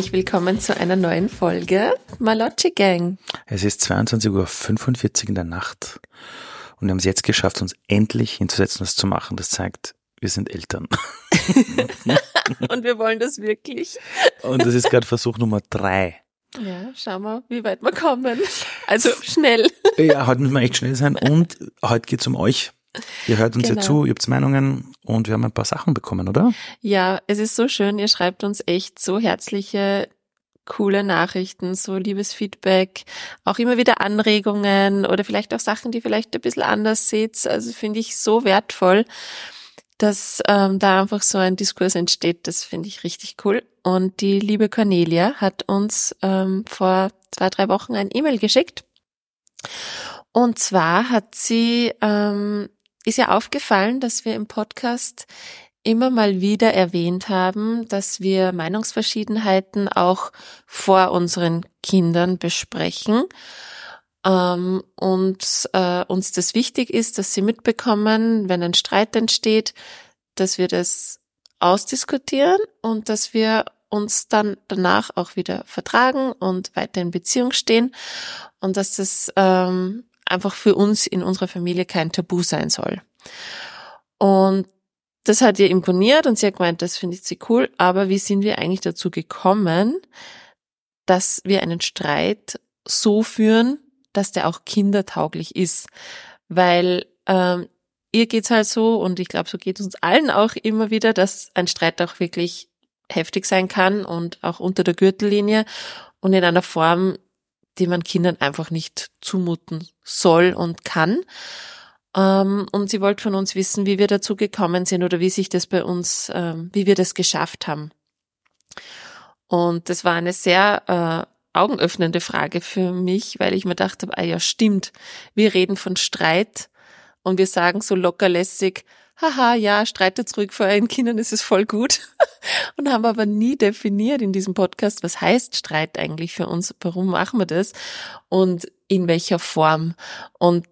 Herzlich willkommen zu einer neuen Folge Malocci Gang. Es ist 22.45 Uhr in der Nacht und wir haben es jetzt geschafft, uns endlich hinzusetzen, das zu machen. Das zeigt, wir sind Eltern. und wir wollen das wirklich. Und das ist gerade Versuch Nummer drei. Ja, schauen wir, wie weit wir kommen. Also schnell. Ja, heute müssen wir echt schnell sein und heute geht's um euch. Ihr hört uns genau. ja zu, ihr habt Meinungen und wir haben ein paar Sachen bekommen, oder? Ja, es ist so schön, ihr schreibt uns echt so herzliche, coole Nachrichten, so liebes Feedback, auch immer wieder Anregungen oder vielleicht auch Sachen, die vielleicht ein bisschen anders seht. Also finde ich so wertvoll, dass ähm, da einfach so ein Diskurs entsteht. Das finde ich richtig cool. Und die liebe Cornelia hat uns ähm, vor zwei, drei Wochen ein E-Mail geschickt. Und zwar hat sie ähm, ist ja aufgefallen, dass wir im Podcast immer mal wieder erwähnt haben, dass wir Meinungsverschiedenheiten auch vor unseren Kindern besprechen. Ähm, und äh, uns das wichtig ist, dass sie mitbekommen, wenn ein Streit entsteht, dass wir das ausdiskutieren und dass wir uns dann danach auch wieder vertragen und weiter in Beziehung stehen und dass das ähm, einfach für uns in unserer Familie kein Tabu sein soll. Und das hat ihr imponiert und sie hat gemeint, das findet sie cool, aber wie sind wir eigentlich dazu gekommen, dass wir einen Streit so führen, dass der auch kindertauglich ist? Weil ähm, ihr geht's halt so und ich glaube, so geht es uns allen auch immer wieder, dass ein Streit auch wirklich heftig sein kann und auch unter der Gürtellinie und in einer Form, die man Kindern einfach nicht zumuten soll und kann. Ähm, und sie wollte von uns wissen, wie wir dazu gekommen sind oder wie sich das bei uns, ähm, wie wir das geschafft haben. Und das war eine sehr äh, augenöffnende Frage für mich, weil ich mir dachte, ah ja, stimmt, wir reden von Streit und wir sagen so lockerlässig, haha, ja, streitet ruhig vor euren Kindern, ist es voll gut. und haben aber nie definiert in diesem Podcast, was heißt Streit eigentlich für uns, warum machen wir das und in welcher Form. Und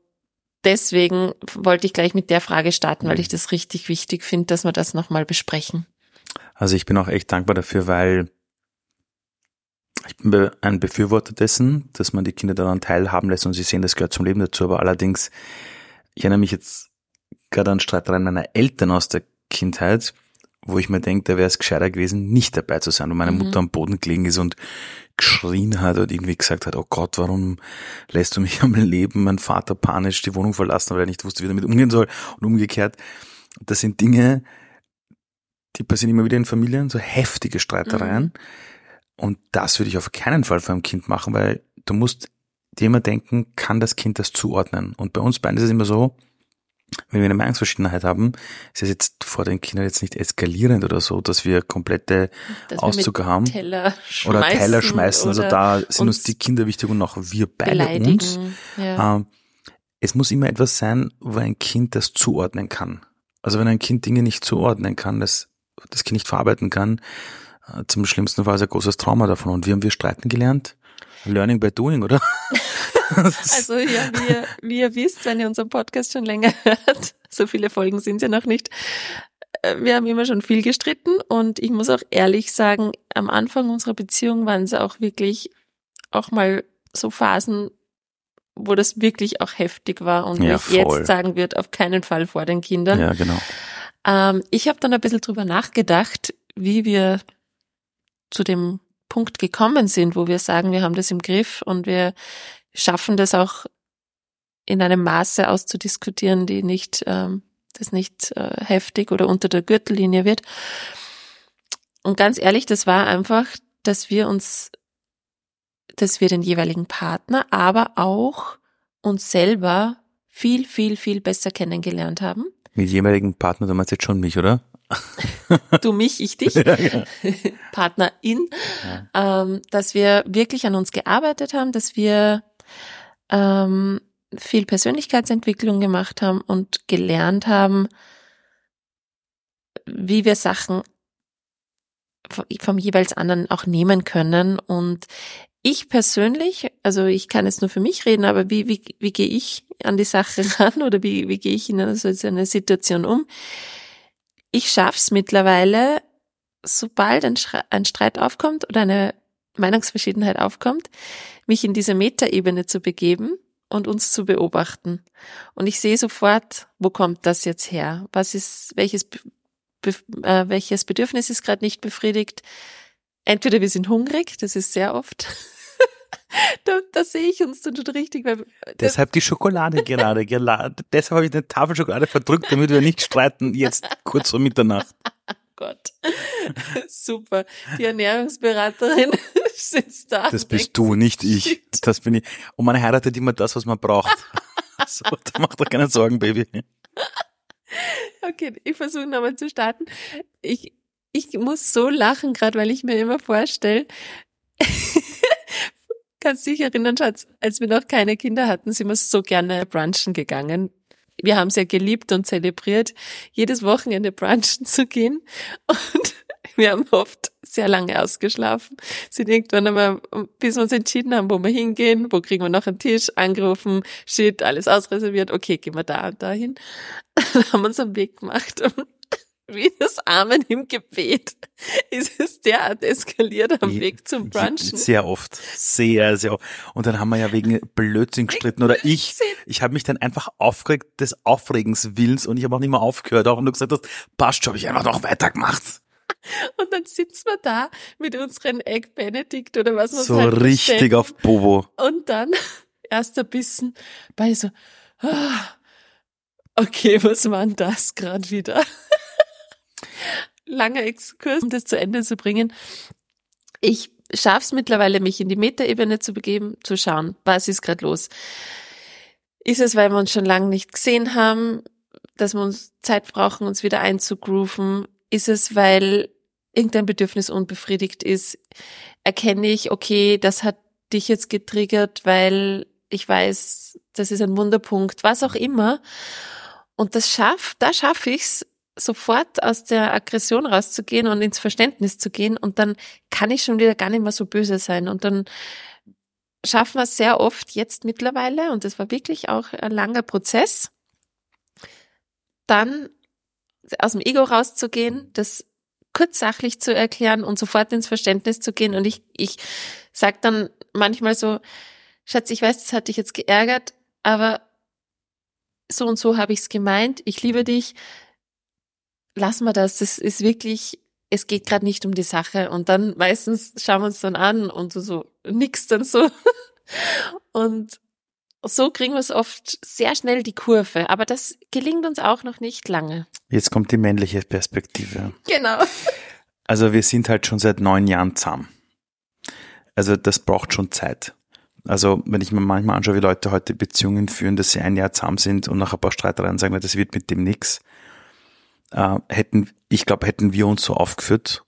deswegen wollte ich gleich mit der Frage starten, weil ich das richtig wichtig finde, dass wir das nochmal besprechen. Also ich bin auch echt dankbar dafür, weil ich bin ein Befürworter dessen, dass man die Kinder daran teilhaben lässt und sie sehen, das gehört zum Leben dazu. Aber allerdings, ich erinnere mich jetzt gerade an Streitereien meiner Eltern aus der Kindheit, wo ich mir denke, da wäre es gescheiter gewesen, nicht dabei zu sein, wo meine mhm. Mutter am Boden gelegen ist und geschrien hat und irgendwie gesagt hat, oh Gott, warum lässt du mich am Leben? Mein Vater panisch die Wohnung verlassen, weil er nicht wusste, wie er damit umgehen soll und umgekehrt. Das sind Dinge, die passieren immer wieder in Familien, so heftige Streitereien. Mhm. Und das würde ich auf keinen Fall vor einem Kind machen, weil du musst dir immer denken, kann das Kind das zuordnen? Und bei uns beiden ist es immer so, wenn wir eine Meinungsverschiedenheit haben, ist es jetzt vor den Kindern jetzt nicht eskalierend oder so, dass wir komplette dass Auszüge wir haben Teller oder Teller schmeißen. Also da sind uns, uns die Kinder wichtig und auch wir beide uns. Ja. Ähm, es muss immer etwas sein, wo ein Kind das zuordnen kann. Also wenn ein Kind Dinge nicht zuordnen kann, das, das Kind nicht verarbeiten kann, äh, zum schlimmsten Fall ist ein großes Trauma davon. Und wie haben wir streiten gelernt? Learning by doing, oder? also ja, wie ihr, wie ihr wisst, wenn ihr unseren Podcast schon länger hört, so viele Folgen sind ja noch nicht, äh, wir haben immer schon viel gestritten und ich muss auch ehrlich sagen, am Anfang unserer Beziehung waren es auch wirklich auch mal so Phasen, wo das wirklich auch heftig war und ja, ich jetzt sagen würde, auf keinen Fall vor den Kindern. Ja, genau. Ähm, ich habe dann ein bisschen drüber nachgedacht, wie wir zu dem Punkt gekommen sind, wo wir sagen, wir haben das im Griff und wir schaffen das auch in einem Maße auszudiskutieren, die nicht, ähm, das nicht äh, heftig oder unter der Gürtellinie wird. Und ganz ehrlich, das war einfach, dass wir uns, dass wir den jeweiligen Partner, aber auch uns selber viel, viel, viel besser kennengelernt haben. Mit jeweiligen Partner, du meinst jetzt schon mich, oder? Du mich, ich dich, ja, ja. Partnerin, ja. ähm, dass wir wirklich an uns gearbeitet haben, dass wir ähm, viel Persönlichkeitsentwicklung gemacht haben und gelernt haben, wie wir Sachen vom jeweils anderen auch nehmen können. Und ich persönlich, also ich kann jetzt nur für mich reden, aber wie, wie, wie gehe ich an die Sache ran oder wie, wie gehe ich in so eine Situation um? Ich schaff's mittlerweile, sobald ein, ein Streit aufkommt oder eine Meinungsverschiedenheit aufkommt, mich in diese Metaebene zu begeben und uns zu beobachten. Und ich sehe sofort, wo kommt das jetzt her? Was ist, welches, be, äh, welches Bedürfnis ist gerade nicht befriedigt? Entweder wir sind hungrig, das ist sehr oft. da, da sehe ich uns dann schon richtig. Weil, Deshalb die Schokolade gerade. Deshalb habe ich eine Tafel Schokolade verdrückt, damit wir nicht streiten, jetzt kurz vor Mitternacht. Gott. Super. Die Ernährungsberaterin sitzt da. Das bist du, nicht ich. Das bin ich. Und man heiratet immer das, was man braucht. so, da macht doch keine Sorgen, Baby. Okay, ich versuche nochmal zu starten. Ich, ich muss so lachen, gerade weil ich mir immer vorstelle, kannst dich erinnern, Schatz, als wir noch keine Kinder hatten, sind wir so gerne brunchen gegangen wir haben es ja geliebt und zelebriert, jedes Wochenende brunchen zu gehen. Und wir haben oft sehr lange ausgeschlafen, sind irgendwann einmal, bis wir uns entschieden haben, wo wir hingehen, wo kriegen wir noch einen Tisch, angerufen, shit, alles ausreserviert, okay, gehen wir da und dahin. Dann haben wir uns am Weg gemacht wie das Amen im Gebet ist es derart eskaliert am Weg zum Brunchen. Sehr oft. Sehr, sehr oft. Und dann haben wir ja wegen Blödsinn gestritten. Oder ich, ich habe mich dann einfach aufgeregt des Aufregens Willens und ich habe auch nicht mehr aufgehört. Auch wenn du gesagt hast, passt schon, habe ich einfach noch weitergemacht. Und dann sitzen wir da mit unseren Egg Benedict oder was man So halt richtig bestellen. auf Bobo. Und dann erster Bissen bei so, ah, okay, was war denn das gerade wieder? Langer Exkurs, um das zu Ende zu bringen. Ich schaffe es mittlerweile, mich in die Metaebene zu begeben, zu schauen, was ist gerade los. Ist es, weil wir uns schon lange nicht gesehen haben, dass wir uns Zeit brauchen, uns wieder einzugrooven? Ist es, weil irgendein Bedürfnis unbefriedigt ist? Erkenne ich, okay, das hat dich jetzt getriggert, weil ich weiß, das ist ein Wunderpunkt, was auch immer. Und das schafft, da schaffe ich es, sofort aus der Aggression rauszugehen und ins Verständnis zu gehen und dann kann ich schon wieder gar nicht mehr so böse sein. Und dann schaffen wir es sehr oft jetzt mittlerweile und das war wirklich auch ein langer Prozess, dann aus dem Ego rauszugehen, das kurz sachlich zu erklären und sofort ins Verständnis zu gehen. Und ich, ich sag dann manchmal so, Schatz, ich weiß, das hat dich jetzt geärgert, aber so und so habe ich es gemeint, ich liebe dich, lassen wir das. Das ist wirklich, es geht gerade nicht um die Sache. Und dann meistens schauen wir uns dann an und so, so nix dann so. Und so kriegen wir es oft sehr schnell die Kurve. Aber das gelingt uns auch noch nicht lange. Jetzt kommt die männliche Perspektive. Genau. Also wir sind halt schon seit neun Jahren zusammen. Also das braucht schon Zeit. Also wenn ich mir manchmal anschaue, wie Leute heute Beziehungen führen, dass sie ein Jahr zusammen sind und nach ein paar Streitereien sagen, das wird mit dem nix, äh, hätten, ich glaube, hätten wir uns so aufgeführt,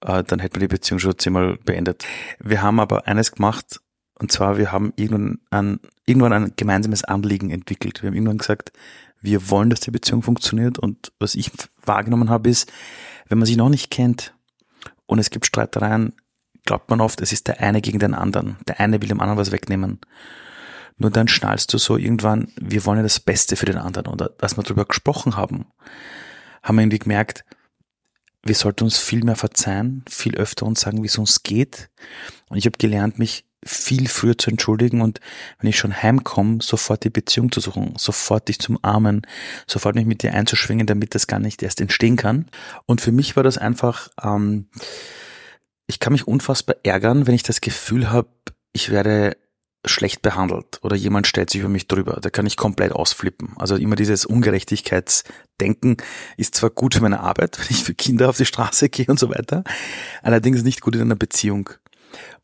äh, dann hätten wir die Beziehung schon zehnmal beendet. Wir haben aber eines gemacht, und zwar, wir haben irgendwann ein, irgendwann ein gemeinsames Anliegen entwickelt. Wir haben irgendwann gesagt, wir wollen, dass die Beziehung funktioniert. Und was ich wahrgenommen habe, ist, wenn man sich noch nicht kennt und es gibt Streitereien, glaubt man oft, es ist der eine gegen den anderen. Der eine will dem anderen was wegnehmen. Nur dann schnallst du so irgendwann, wir wollen ja das Beste für den anderen. Oder dass wir darüber gesprochen haben, haben wir irgendwie gemerkt, wir sollten uns viel mehr verzeihen, viel öfter uns sagen, wie es uns geht. Und ich habe gelernt, mich viel früher zu entschuldigen und wenn ich schon heimkomme, sofort die Beziehung zu suchen, sofort dich zum Armen, sofort mich mit dir einzuschwingen, damit das gar nicht erst entstehen kann. Und für mich war das einfach, ähm, ich kann mich unfassbar ärgern, wenn ich das Gefühl habe, ich werde schlecht behandelt oder jemand stellt sich über mich drüber. Da kann ich komplett ausflippen. Also immer dieses Ungerechtigkeitsdenken ist zwar gut für meine Arbeit, wenn ich für Kinder auf die Straße gehe und so weiter, allerdings nicht gut in einer Beziehung.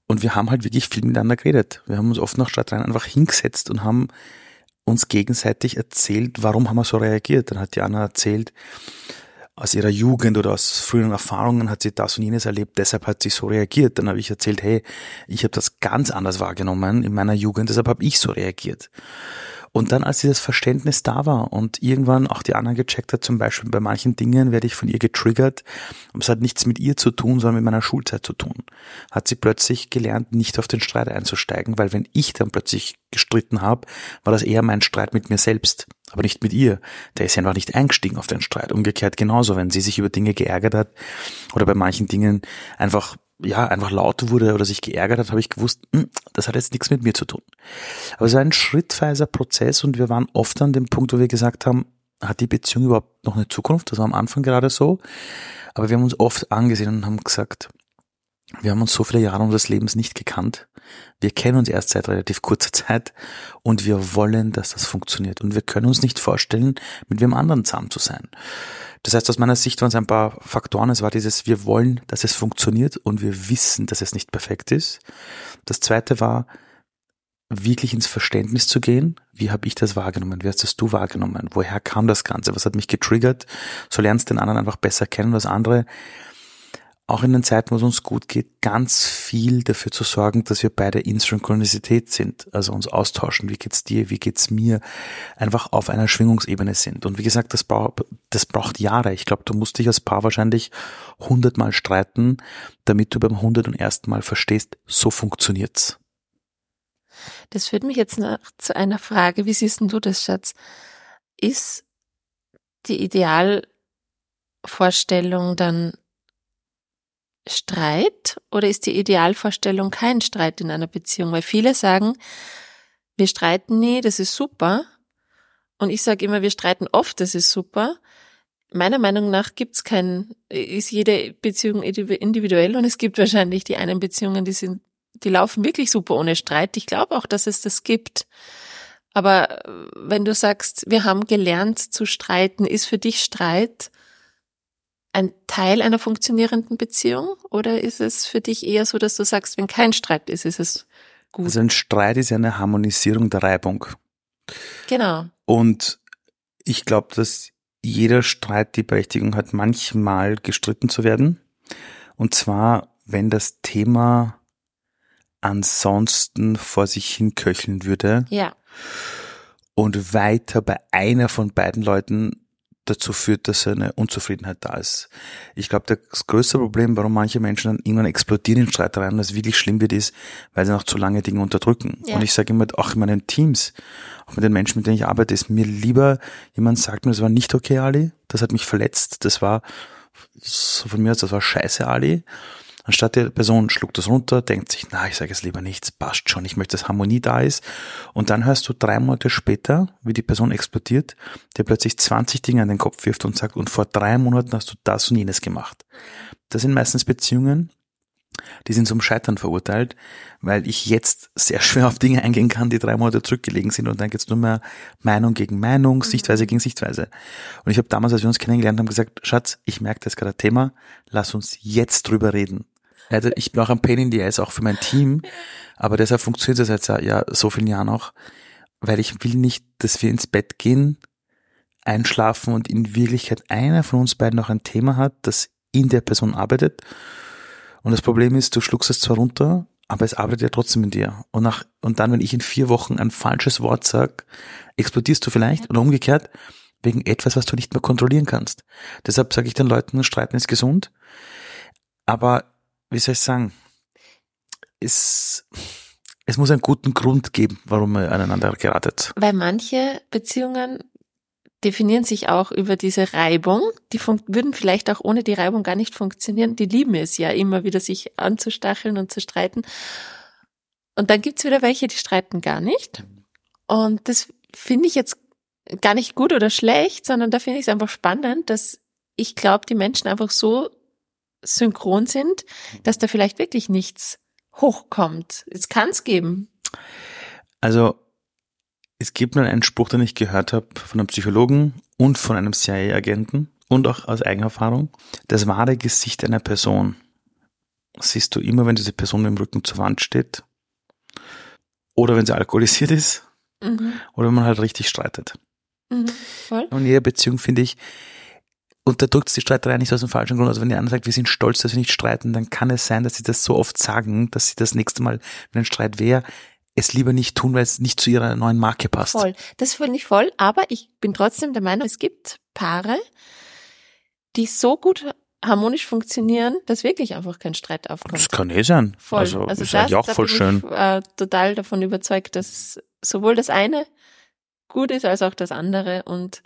Und wir haben halt wirklich viel miteinander geredet. Wir haben uns oft nach Stadtrein einfach hingesetzt und haben uns gegenseitig erzählt, warum haben wir so reagiert. Dann hat Jana erzählt, aus ihrer Jugend oder aus früheren Erfahrungen hat sie das und jenes erlebt, deshalb hat sie so reagiert. Dann habe ich erzählt, hey, ich habe das ganz anders wahrgenommen in meiner Jugend, deshalb habe ich so reagiert. Und dann, als dieses Verständnis da war und irgendwann auch die anderen gecheckt hat, zum Beispiel bei manchen Dingen werde ich von ihr getriggert, und es hat nichts mit ihr zu tun, sondern mit meiner Schulzeit zu tun, hat sie plötzlich gelernt, nicht auf den Streit einzusteigen, weil wenn ich dann plötzlich gestritten habe, war das eher mein Streit mit mir selbst, aber nicht mit ihr. Der ist einfach nicht eingestiegen auf den Streit. Umgekehrt genauso, wenn sie sich über Dinge geärgert hat oder bei manchen Dingen einfach ja, einfach laut wurde oder sich geärgert hat, habe ich gewusst, hm, das hat jetzt nichts mit mir zu tun. Aber es war ein schrittweiser Prozess und wir waren oft an dem Punkt, wo wir gesagt haben, hat die Beziehung überhaupt noch eine Zukunft? Das war am Anfang gerade so. Aber wir haben uns oft angesehen und haben gesagt, wir haben uns so viele Jahre unseres Lebens nicht gekannt. Wir kennen uns erst seit relativ kurzer Zeit und wir wollen, dass das funktioniert. Und wir können uns nicht vorstellen, mit wem anderen zusammen zu sein. Das heißt, aus meiner Sicht waren es ein paar Faktoren. Es war dieses, wir wollen, dass es funktioniert und wir wissen, dass es nicht perfekt ist. Das zweite war, wirklich ins Verständnis zu gehen. Wie habe ich das wahrgenommen? Wie hast das du wahrgenommen? Woher kam das Ganze? Was hat mich getriggert? So lernst du den anderen einfach besser kennen. Das andere, auch in den Zeiten, wo es uns gut geht, ganz viel dafür zu sorgen, dass wir beide in Synchronisität sind, also uns austauschen, wie geht's dir, wie geht's mir, einfach auf einer Schwingungsebene sind. Und wie gesagt, das, braucht, das braucht Jahre. Ich glaube, du musst dich als Paar wahrscheinlich hundertmal streiten, damit du beim hundert und ersten Mal verstehst, so funktioniert's. Das führt mich jetzt noch zu einer Frage. Wie siehst du das, Schatz? Ist die Idealvorstellung dann Streit oder ist die Idealvorstellung kein Streit in einer Beziehung? Weil viele sagen, wir streiten nie, das ist super. Und ich sage immer, wir streiten oft, das ist super. Meiner Meinung nach gibt's kein, ist jede Beziehung individuell und es gibt wahrscheinlich die einen Beziehungen, die sind, die laufen wirklich super ohne Streit. Ich glaube auch, dass es das gibt. Aber wenn du sagst, wir haben gelernt zu streiten, ist für dich Streit ein Teil einer funktionierenden Beziehung? Oder ist es für dich eher so, dass du sagst, wenn kein Streit ist, ist es gut? Also ein Streit ist ja eine Harmonisierung der Reibung. Genau. Und ich glaube, dass jeder Streit die Berechtigung hat, manchmal gestritten zu werden. Und zwar, wenn das Thema ansonsten vor sich hin köcheln würde. Ja. Und weiter bei einer von beiden Leuten dazu führt, dass eine Unzufriedenheit da ist. Ich glaube, das größte Problem, warum manche Menschen dann irgendwann explodieren in Streitereien, dass es wirklich schlimm wird, ist, weil sie noch zu lange Dinge unterdrücken. Ja. Und ich sage immer, auch in meinen Teams, auch mit den Menschen, mit denen ich arbeite, ist mir lieber, jemand sagt mir, das war nicht okay, Ali, das hat mich verletzt, das war so von mir aus, das war scheiße, Ali. Anstatt der Person schluckt das runter, denkt sich, na, ich sage es lieber nichts, passt schon, ich möchte, dass Harmonie da ist. Und dann hörst du drei Monate später, wie die Person explodiert, der plötzlich 20 Dinge an den Kopf wirft und sagt, und vor drei Monaten hast du das und jenes gemacht. Das sind meistens Beziehungen, die sind zum Scheitern verurteilt, weil ich jetzt sehr schwer auf Dinge eingehen kann, die drei Monate zurückgelegen sind und dann geht's nur mehr Meinung gegen Meinung, mhm. Sichtweise gegen Sichtweise. Und ich habe damals, als wir uns kennengelernt haben, gesagt, Schatz, ich merke das gerade Thema, lass uns jetzt drüber reden. Also ich bin auch ein Pain in the Ass, auch für mein Team, aber deshalb funktioniert das seit ja so vielen Jahren auch, weil ich will nicht, dass wir ins Bett gehen, einschlafen und in Wirklichkeit einer von uns beiden noch ein Thema hat, das in der Person arbeitet und das Problem ist, du schluckst es zwar runter, aber es arbeitet ja trotzdem in dir. Und, nach, und dann, wenn ich in vier Wochen ein falsches Wort sag, explodierst du vielleicht oder umgekehrt wegen etwas, was du nicht mehr kontrollieren kannst. Deshalb sage ich den Leuten, Streiten ist gesund. Aber wie soll ich sagen, es, es muss einen guten Grund geben, warum man aneinander geratet. Weil manche Beziehungen definieren sich auch über diese Reibung. Die würden vielleicht auch ohne die Reibung gar nicht funktionieren. Die lieben es ja immer wieder, sich anzustacheln und zu streiten. Und dann gibt's wieder welche, die streiten gar nicht. Und das finde ich jetzt gar nicht gut oder schlecht, sondern da finde ich es einfach spannend, dass ich glaube, die Menschen einfach so synchron sind, dass da vielleicht wirklich nichts hochkommt. Es kann es geben. Also es gibt nur einen Spruch, den ich gehört habe von einem Psychologen und von einem CIA-Agenten und auch aus Eigenerfahrung. Das wahre Gesicht einer Person siehst du immer, wenn diese Person mit dem Rücken zur Wand steht oder wenn sie alkoholisiert ist mhm. oder wenn man halt richtig streitet. Mhm. Und in jeder Beziehung finde ich, unterdrückt die Streiterei nicht aus dem falschen Grund. Also wenn die andere sagt, wir sind stolz, dass wir nicht streiten, dann kann es sein, dass sie das so oft sagen, dass sie das nächste Mal, wenn ein Streit wäre, es lieber nicht tun, weil es nicht zu ihrer neuen Marke passt. Voll. Das finde ich voll, aber ich bin trotzdem der Meinung, es gibt Paare, die so gut harmonisch funktionieren, dass wirklich einfach kein Streit aufkommt. Das kann eh sein. Voll. Also, Also ist das, eigentlich auch da voll bin schön. Ich, äh, total davon überzeugt, dass sowohl das eine gut ist als auch das andere und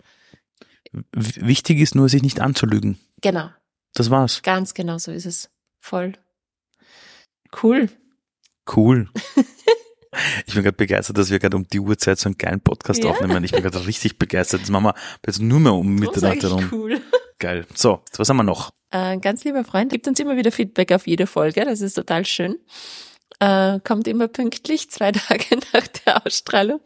Wichtig ist nur, sich nicht anzulügen. genau, Das war's. ganz genau so ist es. Voll. Cool. Cool. Ich bin gerade begeistert, dass wir gerade um die Uhrzeit so einen geilen Podcast Ja. aufnehmen. Ich bin gerade richtig begeistert. Das machen wir jetzt nur mehr um Mitternacht herum. cool. Geil. So, was haben wir noch? Äh, ganz lieber Freund gibt uns immer wieder Feedback auf jede Folge. Das ist total schön. Äh, kommt immer pünktlich, zwei Tage nach der Ausstrahlung.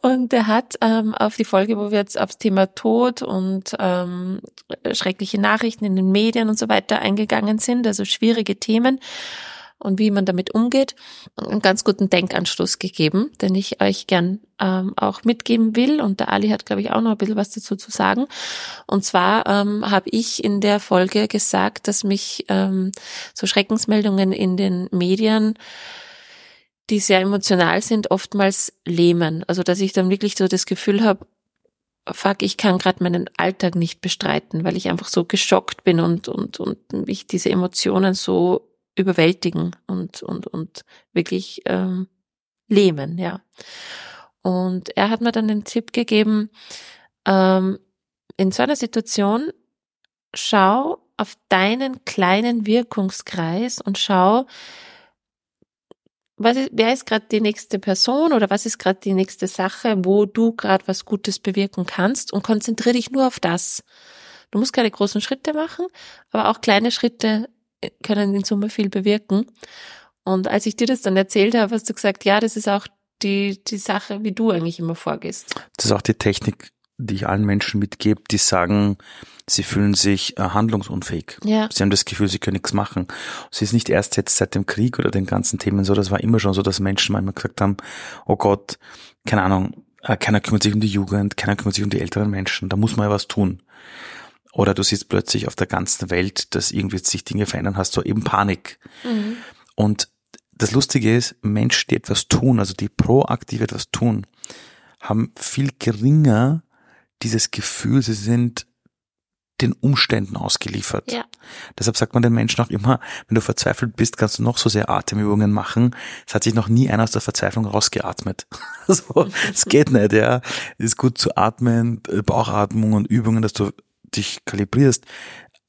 Und er hat ähm, auf die Folge, wo wir jetzt aufs Thema Tod und ähm, schreckliche Nachrichten in den Medien und so weiter eingegangen sind, also schwierige Themen und wie man damit umgeht, einen ganz guten Denkanstoß gegeben, den ich euch gern ähm, auch mitgeben will. Und der Ali hat, glaube ich, auch noch ein bisschen was dazu zu sagen. Und zwar ähm, habe ich in der Folge gesagt, dass mich ähm, so Schreckensmeldungen in den Medien, die sehr emotional sind, oftmals lähmen. Also dass ich dann wirklich so das Gefühl habe, fuck, ich kann gerade meinen Alltag nicht bestreiten, weil ich einfach so geschockt bin und, und, und mich diese Emotionen so überwältigen und, und, und wirklich ähm, lähmen, ja. Und er hat mir dann den Tipp gegeben, ähm, in so einer Situation schau auf deinen kleinen Wirkungskreis und schau, was ist, wer ist gerade die nächste Person oder was ist gerade die nächste Sache, wo du gerade was Gutes bewirken kannst und konzentriere dich nur auf das. Du musst keine großen Schritte machen, aber auch kleine Schritte können in Summe viel bewirken. Und als ich dir das dann erzählt habe, hast du gesagt, ja, das ist auch die, die Sache, wie du eigentlich immer vorgehst. Das ist auch die Technik, die ich allen Menschen mitgebe, die sagen, sie fühlen sich äh, handlungsunfähig. Ja. Sie haben das Gefühl, sie können nichts machen. Es ist nicht erst jetzt seit dem Krieg oder den ganzen Themen so, das war immer schon so, dass Menschen manchmal gesagt haben, oh Gott, keine Ahnung, äh, keiner kümmert sich um die Jugend, keiner kümmert sich um die älteren Menschen, da muss man ja was tun. Oder du siehst plötzlich auf der ganzen Welt, dass irgendwie sich Dinge verändern, hast du eben Panik. Mhm. Und das Lustige ist, Menschen, die etwas tun, also die proaktiv etwas tun, haben viel geringer dieses Gefühl, sie sind den Umständen ausgeliefert. Ja. Deshalb sagt man den Menschen auch immer, wenn du verzweifelt bist, kannst du noch so sehr Atemübungen machen. Es hat sich noch nie einer aus der Verzweiflung rausgeatmet. so, es geht nicht, ja. Es ist gut zu atmen, Bauchatmung und Übungen, dass du dich kalibrierst.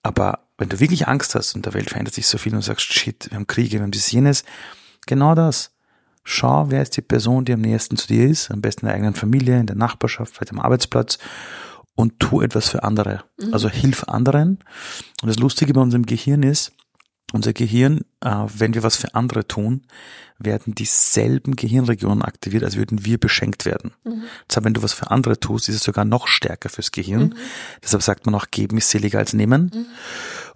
Aber wenn du wirklich Angst hast und der Welt verändert sich so viel und sagst, shit, wir haben Kriege, wir haben dies, jenes, genau das. Schau, wer ist die Person, die am nächsten zu dir ist, am besten in der eigenen Familie, in der Nachbarschaft, vielleicht am Arbeitsplatz und tu etwas für andere. Also hilf anderen. Und das Lustige bei unserem Gehirn ist, unser Gehirn, äh, wenn wir was für andere tun, werden dieselben Gehirnregionen aktiviert, als würden wir beschenkt werden. Mhm. Deshalb, wenn du was für andere tust, ist es sogar noch stärker fürs Gehirn. Mhm. Deshalb sagt man auch, geben ist seliger als nehmen. Mhm.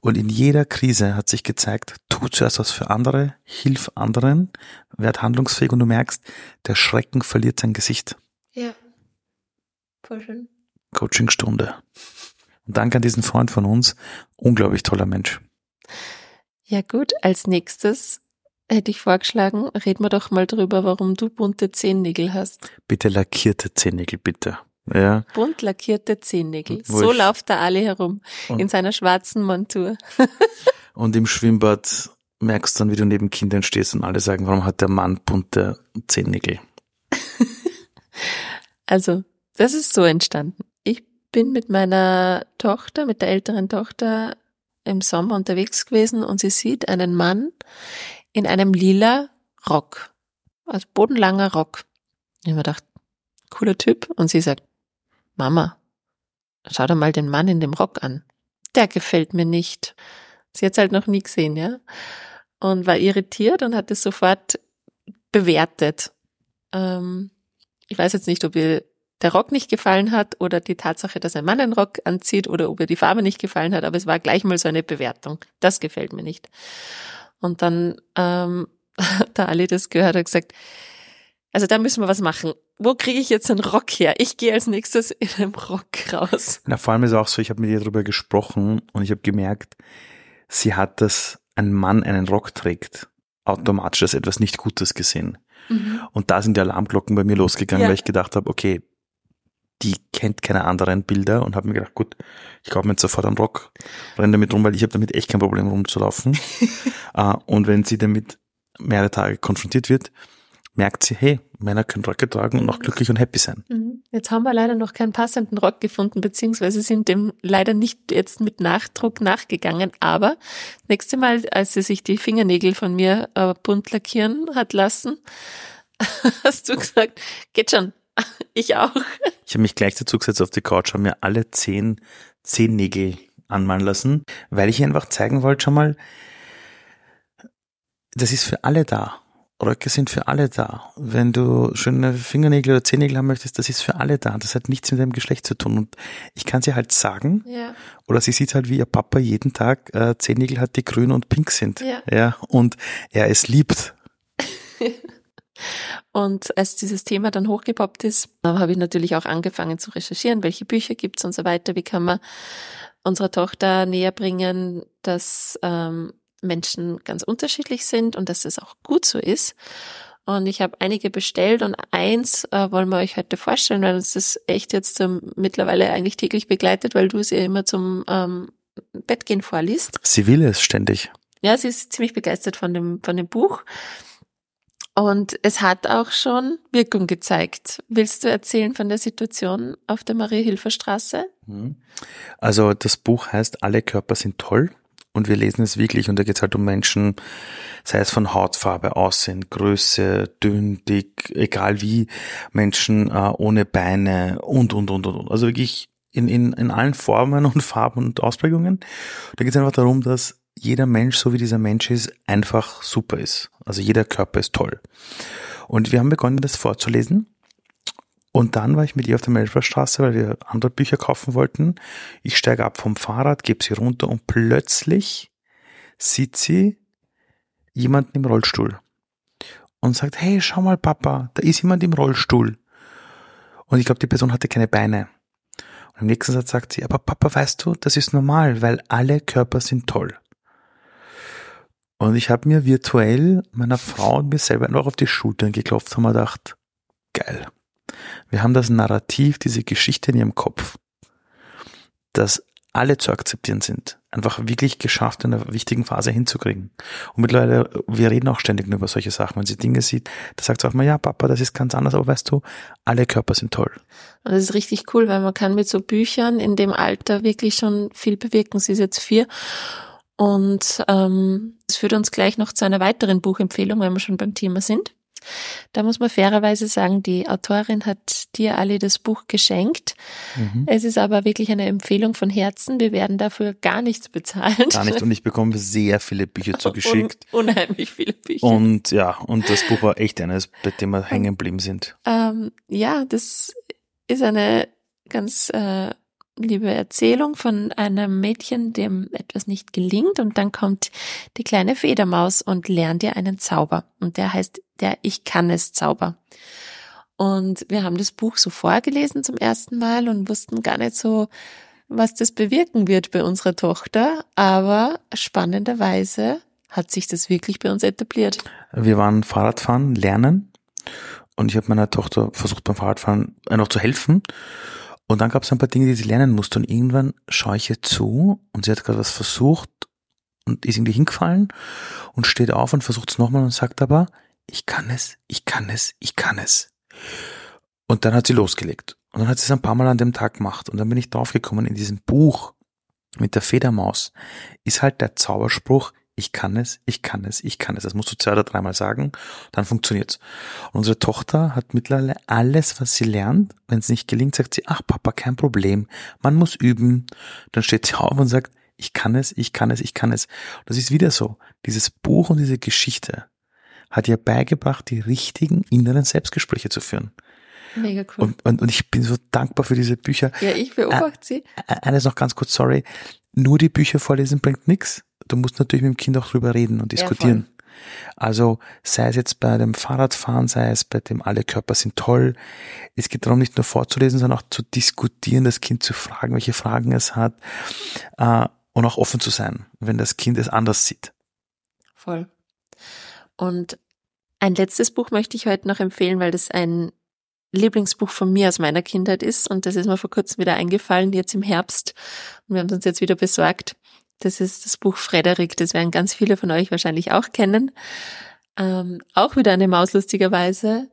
Und in jeder Krise hat sich gezeigt, tu zuerst was für andere, hilf anderen, werd handlungsfähig und du merkst, der Schrecken verliert sein Gesicht. Ja. Voll schön. Coachingstunde. Und danke an diesen Freund von uns. Unglaublich toller Mensch. Ja gut, als nächstes hätte ich vorgeschlagen, reden wir doch mal drüber, warum du bunte Zehennägel hast. Bitte lackierte Zehennägel, bitte. Ja. Bunt lackierte Zehennägel. Wo So läuft der Ali herum in seiner schwarzen Montur. Und im Schwimmbad merkst du dann, wie du neben Kindern stehst und alle sagen, warum hat der Mann bunte Zehennägel? Also, das ist so entstanden. Ich bin mit meiner Tochter, mit der älteren Tochter im Sommer unterwegs gewesen und sie sieht einen Mann in einem lila Rock. Also bodenlanger Rock. Ich habe mir gedacht, cooler Typ. Und sie sagt, Mama, schau dir mal den Mann in dem Rock an. Der gefällt mir nicht. Sie hat halt noch nie gesehen, ja. Und war irritiert und hat es sofort bewertet. Ähm, ich weiß jetzt nicht, ob ihr der Rock nicht gefallen hat oder die Tatsache, dass ein Mann einen Rock anzieht oder ob ihr die Farbe nicht gefallen hat, aber es war gleich mal so eine Bewertung. Das gefällt mir nicht. Und dann, ähm, da Ali das gehört hat, gesagt, also da müssen wir was machen. Wo kriege ich jetzt einen Rock her? Ich gehe als nächstes in einem Rock raus. Na, vor allem ist auch so, ich habe mit ihr darüber gesprochen und ich habe gemerkt, sie hat das, ein Mann einen Rock trägt, automatisch als etwas nicht Gutes gesehen. Mhm. Und da sind die Alarmglocken bei mir losgegangen, ja. weil ich gedacht habe, okay, die kennt keine anderen Bilder und habe mir gedacht, gut, ich kaufe mir jetzt sofort einen Rock, renne damit rum, weil ich habe damit echt kein Problem rumzulaufen. uh, und wenn sie damit mehrere Tage konfrontiert wird, merkt sie, hey, Männer können Röcke tragen und auch glücklich und happy sein. Mhm. Jetzt haben wir leider noch keinen passenden Rock gefunden, beziehungsweise sind dem leider nicht jetzt mit Nachdruck nachgegangen. Aber nächste Mal, als sie sich die Fingernägel von mir äh, bunt lackieren hat lassen, hast du gesagt, geht schon, ich auch. Ich habe mich gleich dazu gesetzt auf die Couch, habe mir alle zehn Zehennägel anmalen lassen, weil ich einfach zeigen wollte schon mal, das ist für alle da. Röcke sind für alle da. Wenn du schöne Fingernägel oder Zehennägel haben möchtest, das ist für alle da. Das hat nichts mit deinem Geschlecht zu tun. Und ich kann sie halt sagen, ja. oder sie sieht halt, wie ihr Papa jeden Tag äh, Zehennägel hat, die grün und pink sind. Ja. ja und er es liebt. und als dieses Thema dann hochgepoppt ist, habe ich natürlich auch angefangen zu recherchieren, welche Bücher gibt's und so weiter. Wie kann man unserer Tochter näher bringen, dass ähm, Menschen ganz unterschiedlich sind und dass es auch gut so ist. Und ich habe einige bestellt und eins äh, wollen wir euch heute vorstellen, weil uns das echt jetzt ähm, mittlerweile eigentlich täglich begleitet, weil du es ja immer zum ähm, Bettgehen vorliest. Sie will es ständig. Ja, sie ist ziemlich begeistert von dem, von dem Buch. Und es hat auch schon Wirkung gezeigt. Willst du erzählen von der Situation auf der Marie-Hilfer-Straße? Mhm. Also das Buch heißt Alle Körper sind toll und wir lesen es wirklich und da geht es halt um Menschen, sei es von Hautfarbe, Aussehen, Größe, dünn, dick, egal wie, Menschen äh, ohne Beine und, und, und, und. Also wirklich in, in, in allen Formen und Farben und Ausprägungen. Da geht es einfach darum, dass jeder Mensch, so wie dieser Mensch ist, einfach super ist. Also jeder Körper ist toll. Und wir haben begonnen, das vorzulesen und dann war ich mit ihr auf der Melferstraße, weil wir andere Bücher kaufen wollten. Ich steige ab vom Fahrrad, gebe sie runter und plötzlich sieht sie jemanden im Rollstuhl und sagt, hey, schau mal, Papa, da ist jemand im Rollstuhl. Und ich glaube, die Person hatte keine Beine. Und im nächsten Satz sagt sie, aber Papa, weißt du, das ist normal, weil alle Körper sind toll. Und ich habe mir virtuell meiner Frau und mir selber einfach auf die Schultern geklopft und mir gedacht, geil. Wir haben das Narrativ, diese Geschichte in ihrem Kopf, dass alle zu akzeptieren sind, einfach wirklich geschafft, in einer wichtigen Phase hinzukriegen. Und mittlerweile, wir reden auch ständig nur über solche Sachen. Wenn sie Dinge sieht, da sagt sie auch mal, ja, Papa, das ist ganz anders, aber weißt du, alle Körper sind toll. Und das ist richtig cool, weil man kann mit so Büchern in dem Alter wirklich schon viel bewirken. Sie ist jetzt vier. Und ähm, das führt uns gleich noch zu einer weiteren Buchempfehlung, wenn wir schon beim Thema sind. Da muss man fairerweise sagen, die Autorin hat dir alle das Buch geschenkt. Mhm. Es ist aber wirklich eine Empfehlung von Herzen. Wir werden dafür gar nichts bezahlen. Gar nicht. Und ich bekomme sehr viele Bücher zugeschickt. Un unheimlich viele Bücher. Und ja, und das Buch war echt eines, bei dem wir hängen geblieben sind. Ähm, ja, das ist eine ganz äh, liebe Erzählung von einem Mädchen, dem etwas nicht gelingt. Und dann kommt die kleine Federmaus und lernt ihr einen Zauber. Und der heißt der Ich kann es Zauber. Und wir haben das Buch so vorgelesen zum ersten Mal und wussten gar nicht so, was das bewirken wird bei unserer Tochter, aber spannenderweise hat sich das wirklich bei uns etabliert. Wir waren Fahrradfahren, lernen. Und ich habe meiner Tochter versucht beim Fahrradfahren noch zu helfen und dann gab es ein paar Dinge, die sie lernen musste. Und irgendwann schaue ich ihr zu und sie hat gerade was versucht und ist irgendwie hingefallen und steht auf und versucht es nochmal und sagt aber, ich kann es, ich kann es, ich kann es. Und dann hat sie losgelegt. Und dann hat sie es ein paar Mal an dem Tag gemacht. Und dann bin ich draufgekommen, in diesem Buch mit der Federmaus ist halt der Zauberspruch, ich kann es, ich kann es, ich kann es. Das musst du zwei oder dreimal sagen, dann funktioniert's. Und unsere Tochter hat mittlerweile alles, was sie lernt. Wenn es nicht gelingt, sagt sie, ach Papa, kein Problem, man muss üben. Dann steht sie auf und sagt, ich kann es, ich kann es, ich kann es. Und das ist wieder so. Dieses Buch und diese Geschichte hat ihr beigebracht, die richtigen inneren Selbstgespräche zu führen. Mega cool. Und, und, und ich bin so dankbar für diese Bücher. Ja, ich beobachte sie. Eines noch ganz kurz, sorry. Nur die Bücher vorlesen bringt nichts du musst natürlich mit dem Kind auch drüber reden und diskutieren. Ja, also sei es jetzt bei dem Fahrradfahren, sei es bei dem alle Körper sind toll. Es geht darum, nicht nur vorzulesen, sondern auch zu diskutieren, das Kind zu fragen, welche Fragen es hat äh, und auch offen zu sein, wenn das Kind es anders sieht. Voll. Und ein letztes Buch möchte ich heute noch empfehlen, weil das ein Lieblingsbuch von mir aus meiner Kindheit ist und das ist mir vor kurzem wieder eingefallen, jetzt im Herbst. Und wir haben es uns jetzt wieder besorgt. Das ist das Buch Frederik, das werden ganz viele von euch wahrscheinlich auch kennen. Ähm, auch wieder eine Maus lustigerweise,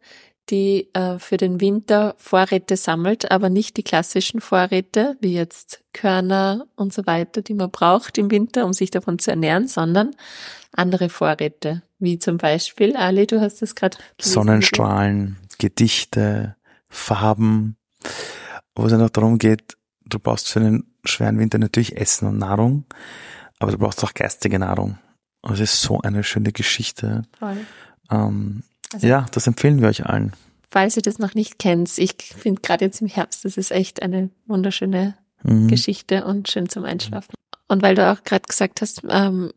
die äh, für den Winter Vorräte sammelt, aber nicht die klassischen Vorräte, wie jetzt Körner und so weiter, die man braucht im Winter, um sich davon zu ernähren, sondern andere Vorräte, wie zum Beispiel, Ali, du hast es gerade Sonnenstrahlen, Gedichte, Farben, wo es noch darum geht, du brauchst für einen schweren Winter natürlich Essen und Nahrung, aber du brauchst auch geistige Nahrung. Und es ist so eine schöne Geschichte. Voll. Ähm, also, ja, das empfehlen wir euch allen. Falls ihr das noch nicht kennt, ich finde gerade jetzt im Herbst, das ist echt eine wunderschöne mhm. Geschichte und schön zum Einschlafen. Und weil du auch gerade gesagt hast, ähm,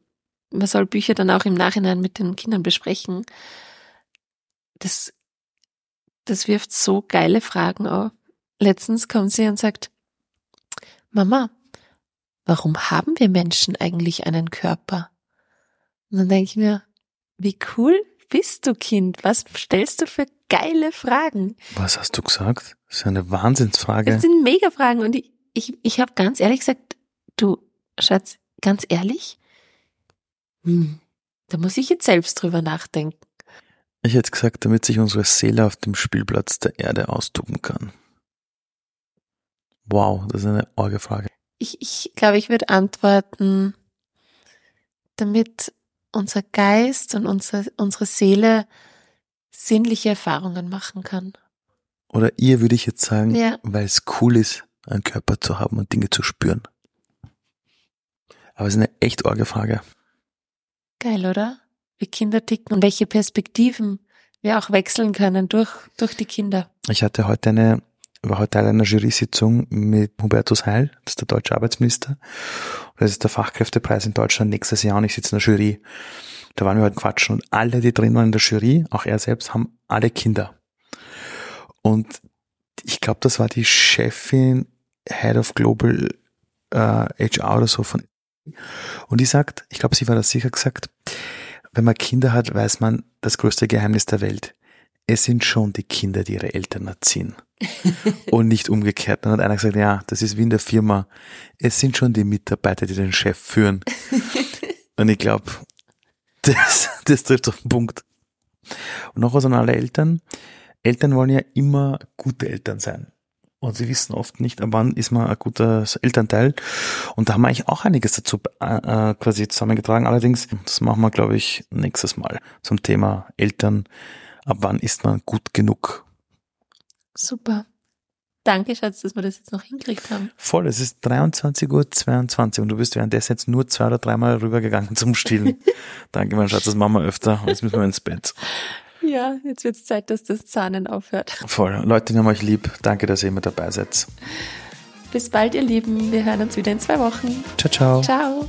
man soll Bücher dann auch im Nachhinein mit den Kindern besprechen, das das wirft so geile Fragen auf. Letztens kommt sie und sagt, Mama, warum haben wir Menschen eigentlich einen Körper? Und dann denke ich mir, wie cool bist du, Kind? Was stellst du für geile Fragen? Was hast du gesagt? Das ist eine Wahnsinnsfrage. Das sind mega Fragen und ich, ich, ich habe ganz ehrlich gesagt, du, Schatz, ganz ehrlich, hm, da muss ich jetzt selbst drüber nachdenken. Ich hätte gesagt, damit sich unsere Seele auf dem Spielplatz der Erde austoben kann. Wow, das ist eine orge Frage. Ich, ich glaube, ich würde antworten, damit unser Geist und unsere, unsere Seele sinnliche Erfahrungen machen kann. Oder ihr würde ich jetzt sagen, ja. weil es cool ist, einen Körper zu haben und Dinge zu spüren. Aber es ist eine echt orge Frage. Geil, oder? Wie Kinder ticken und welche Perspektiven wir auch wechseln können durch, durch die Kinder. Ich hatte heute eine, war heute Teil einer Jury-Sitzung mit Hubertus Heil, das ist der deutsche Arbeitsminister. Das ist der Fachkräftepreis in Deutschland nächstes Jahr und ich sitze in der Jury. Da waren wir heute quatschen und alle, die drin waren in der Jury, auch er selbst, haben alle Kinder. Und ich glaube, das war die Chefin Head of Global äh, HR oder so von und die sagt, ich glaube, sie war das sicher gesagt, wenn man Kinder hat, weiß man das größte Geheimnis der Welt. Es sind schon die Kinder, die ihre Eltern erziehen. und nicht umgekehrt. Dann hat einer gesagt, ja, das ist wie in der Firma. Es sind schon die Mitarbeiter, die den Chef führen. und ich glaube, das, das trifft auf den Punkt. Und noch was an alle Eltern. Eltern wollen ja immer gute Eltern sein. Und sie wissen oft nicht, wann ist man ein guter Elternteil. Und da haben wir eigentlich auch einiges dazu äh, äh, quasi zusammengetragen. Allerdings, das machen wir, glaube ich, nächstes Mal zum Thema Eltern. Ab wann ist man gut genug? Super. Danke, Schatz, dass wir das jetzt noch hinkriegt haben. Voll, es ist 23.22 Uhr 22 und du bist währenddessen jetzt nur zwei oder dreimal rübergegangen zum Stillen. Danke, mein Schatz, das machen wir öfter. Jetzt müssen wir ins Bett. Ja, jetzt wird es Zeit, dass das Zahnen aufhört. Voll. Leute, die haben euch lieb. Danke, dass ihr immer dabei seid. Bis bald, ihr Lieben. Wir hören uns wieder in zwei Wochen. Ciao, ciao. Ciao.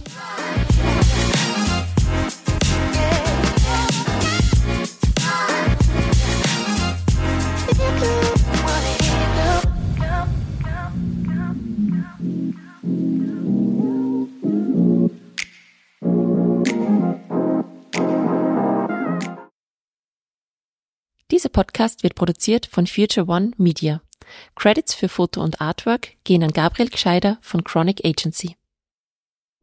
Dieser Podcast wird produziert von Future One Media. Credits für Foto und Artwork gehen an Gabriel Gscheider von Chronic Agency.